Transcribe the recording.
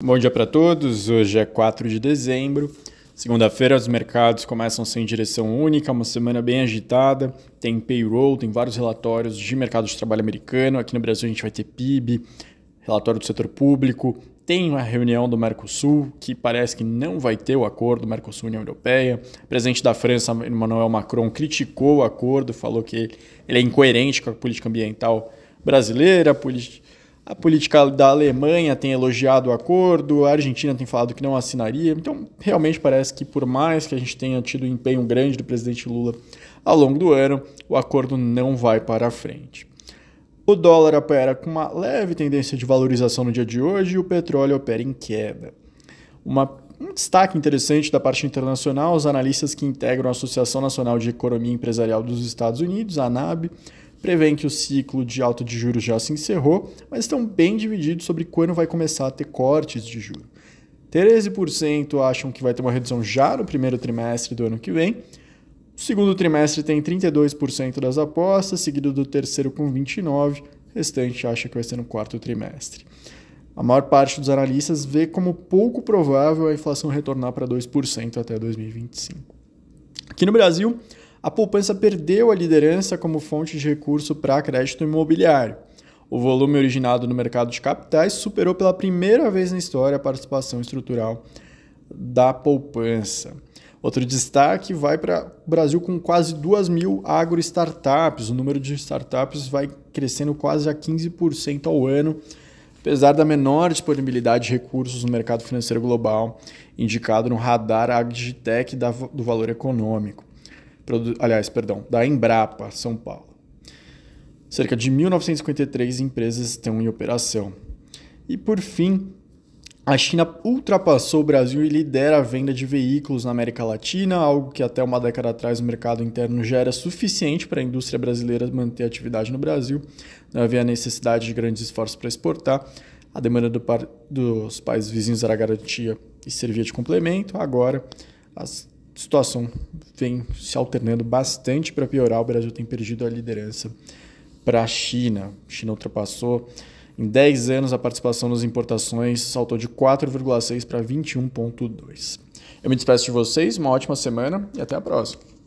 Bom dia para todos. Hoje é 4 de dezembro. Segunda-feira, os mercados começam sem direção única, uma semana bem agitada. Tem payroll, tem vários relatórios de mercado de trabalho americano. Aqui no Brasil, a gente vai ter PIB, relatório do setor público. Tem uma reunião do Mercosul, que parece que não vai ter o acordo Mercosul-União Europeia. O presidente da França, Emmanuel Macron, criticou o acordo, falou que ele é incoerente com a política ambiental brasileira, política a política da Alemanha tem elogiado o acordo, a Argentina tem falado que não assinaria. Então, realmente parece que, por mais que a gente tenha tido um empenho grande do presidente Lula ao longo do ano, o acordo não vai para frente. O dólar opera com uma leve tendência de valorização no dia de hoje e o petróleo opera em queda. Uma, um destaque interessante da parte internacional: os analistas que integram a Associação Nacional de Economia Empresarial dos Estados Unidos, a ANAB, prevêem que o ciclo de alta de juros já se encerrou, mas estão bem divididos sobre quando vai começar a ter cortes de juros. 13% acham que vai ter uma redução já no primeiro trimestre do ano que vem. O segundo trimestre tem 32% das apostas, seguido do terceiro com 29%, o restante acha que vai ser no quarto trimestre. A maior parte dos analistas vê como pouco provável a inflação retornar para 2% até 2025. Aqui no Brasil, a poupança perdeu a liderança como fonte de recurso para crédito imobiliário. O volume originado no mercado de capitais superou pela primeira vez na história a participação estrutural da poupança. Outro destaque vai para o Brasil com quase 2 mil agro-startups. O número de startups vai crescendo quase a 15% ao ano, apesar da menor disponibilidade de recursos no mercado financeiro global, indicado no radar AgriTech do valor econômico aliás, perdão, da Embrapa, São Paulo. Cerca de 1.953 empresas estão em operação. E por fim, a China ultrapassou o Brasil e lidera a venda de veículos na América Latina, algo que até uma década atrás o mercado interno já era suficiente para a indústria brasileira manter atividade no Brasil. Não havia necessidade de grandes esforços para exportar. A demanda do par dos países vizinhos era garantia e servia de complemento. Agora, as situação vem se alternando bastante para piorar. O Brasil tem perdido a liderança para a China. A China ultrapassou em 10 anos a participação nas importações, saltou de 4,6 para 21,2. Eu me despeço de vocês, uma ótima semana e até a próxima.